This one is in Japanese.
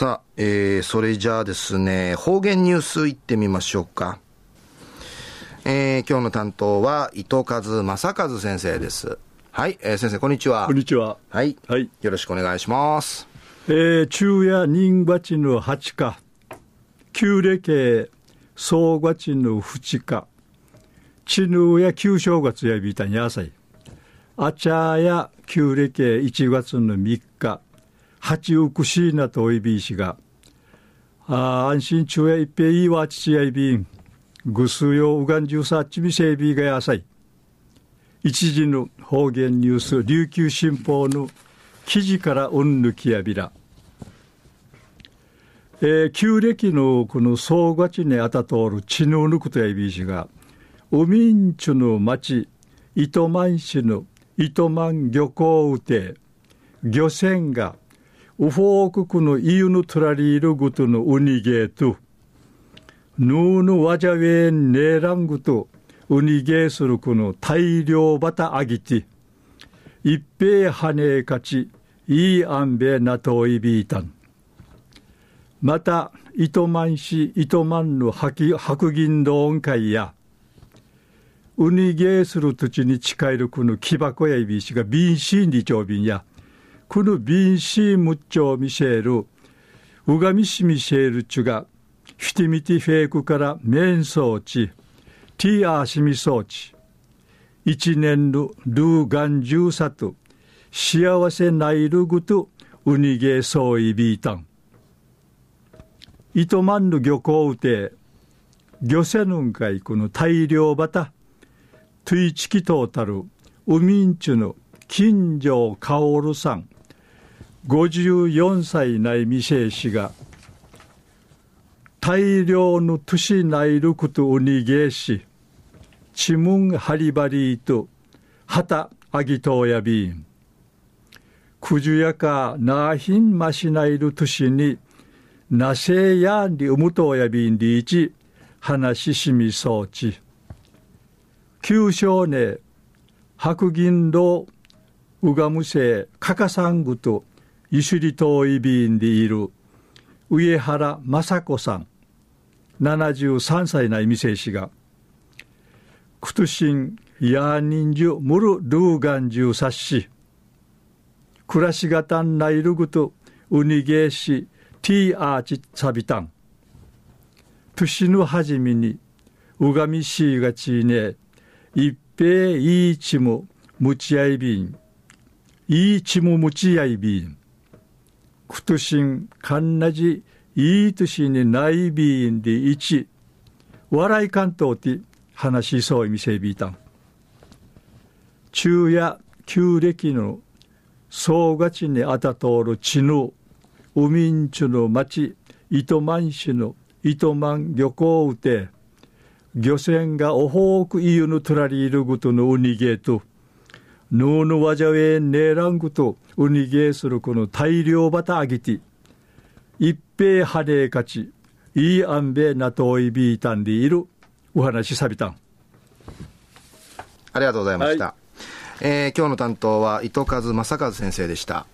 さあ、えー、それじゃあですね、方言ニュースいってみましょうか。えー、今日の担当は伊藤和正和先生です。はい、えー、先生こんにちは。こんにちは。はい。はい。よろしくお願いします。えー、昼夜人鉢の八日、旧暦総月の二日、地ぬや旧正月やびたにあさい。あちゃや旧暦1月の3日、八億しいなとおいびいしが、あ安心中や一平いいわ父やいびん、ぐすようがんじゅうさっちみせいびがやさい。一時の方言ニュース、琉球新報の記事からうんぬきやびら。えー、旧暦のこの総勝ちにあたとおる血のぬくとやいびいしが、ウミンチュの町、糸満市の糸満漁港うて、漁船が、ウフォーククのイユのトラリールグトのウニゲート、ヌーヌワジャウェンネーラングト、ウニゲースルクの大量バタアギティ、一平ハネーカチ、イーアンベナトイビータン。また、糸満市糸満の白銀道音会や、ウニゲーする土地に近いるこの木箱やいびしがビンシーンリチョウビンや、このビンシームッチョミシェール、ウガミシミシェールチュが、フィティミティフェイクからメン装置、ティアーシミ装置、一年のルーガンジューサト、幸せないるぐと、ウニゲーソイビータン。糸満の漁港うて、漁船ぬんかいこの大量バタ、トゥイチキトータル、ウミンチュの金城薫さん、54歳ない未成氏が、大量の都市内ることを逃げし、チムンハリバリーと、旗アギトーヤビン、くじゅやかなひんましないる都市に、なせやんりうむとやびんりいち、話ししみそうち。旧少年、白銀道、うがむせ、かかさんぐと、ゆしりといびんでいる、上原雅子さん、73歳な意味せいしが、くとしん、やーにんじゅ、むるルーガンじゅうさっし、暮らしがたんないるぐと、うにげいし、ティーアーチサビタン、年の初めに、うがみしいがちいね、一平いいちもむちあいびん。いいちもむちあいびん。くとしんかんなじいいとしにないびんでいち。笑いかんとうて話しそうみせびいたん。昼夜旧暦の総がちにあたとおる地の海んちゅの町糸満市の糸満漁港うて漁船がおほうくいゆぬとらりいるぐとのうにげと、ぬうぬわじゃえんねらんぐとうにげするこの大量バタあぎて、一平はれかち、いいあんべなといびいたんでいる、お話さびたん。ありがとうございました。はい、えー、今日の担当は糸数正和先生でした。